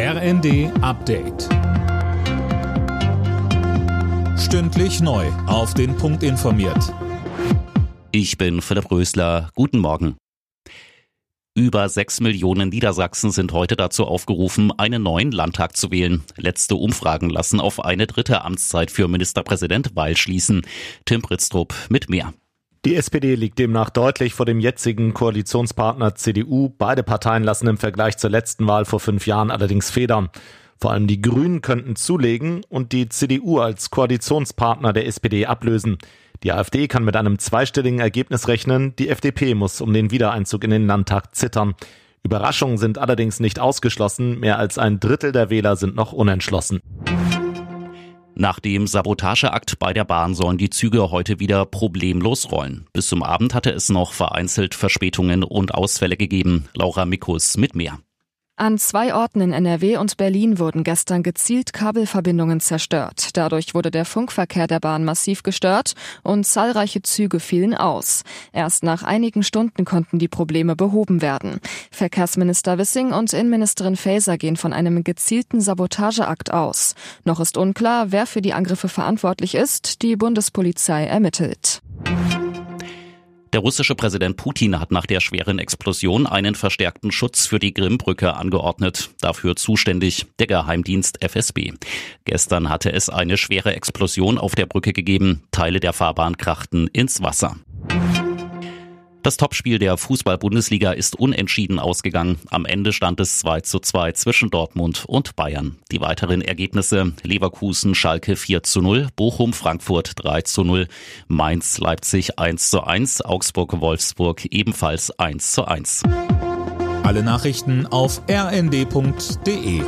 RND Update. Stündlich neu. Auf den Punkt informiert. Ich bin Philipp Rösler. Guten Morgen. Über sechs Millionen Niedersachsen sind heute dazu aufgerufen, einen neuen Landtag zu wählen. Letzte Umfragen lassen auf eine dritte Amtszeit für Ministerpräsident Weil schließen. Tim Britztrup mit mehr. Die SPD liegt demnach deutlich vor dem jetzigen Koalitionspartner CDU. Beide Parteien lassen im Vergleich zur letzten Wahl vor fünf Jahren allerdings federn. Vor allem die Grünen könnten zulegen und die CDU als Koalitionspartner der SPD ablösen. Die AfD kann mit einem zweistelligen Ergebnis rechnen, die FDP muss um den Wiedereinzug in den Landtag zittern. Überraschungen sind allerdings nicht ausgeschlossen, mehr als ein Drittel der Wähler sind noch unentschlossen. Nach dem Sabotageakt bei der Bahn sollen die Züge heute wieder problemlos rollen. Bis zum Abend hatte es noch vereinzelt Verspätungen und Ausfälle gegeben. Laura Mikus mit mehr. An zwei Orten in NRW und Berlin wurden gestern gezielt Kabelverbindungen zerstört. Dadurch wurde der Funkverkehr der Bahn massiv gestört und zahlreiche Züge fielen aus. Erst nach einigen Stunden konnten die Probleme behoben werden. Verkehrsminister Wissing und Innenministerin Faeser gehen von einem gezielten Sabotageakt aus. Noch ist unklar, wer für die Angriffe verantwortlich ist. Die Bundespolizei ermittelt. Der russische Präsident Putin hat nach der schweren Explosion einen verstärkten Schutz für die Grimbrücke angeordnet. Dafür zuständig der Geheimdienst FSB. Gestern hatte es eine schwere Explosion auf der Brücke gegeben. Teile der Fahrbahn krachten ins Wasser. Das Topspiel der Fußball-Bundesliga ist unentschieden ausgegangen. Am Ende stand es 2 zu 2 zwischen Dortmund und Bayern. Die weiteren Ergebnisse Leverkusen, Schalke 4 zu 0, Bochum, Frankfurt 3 zu 0, Mainz, Leipzig 1 zu 1, Augsburg, Wolfsburg ebenfalls 1 zu 1. Alle Nachrichten auf rnd.de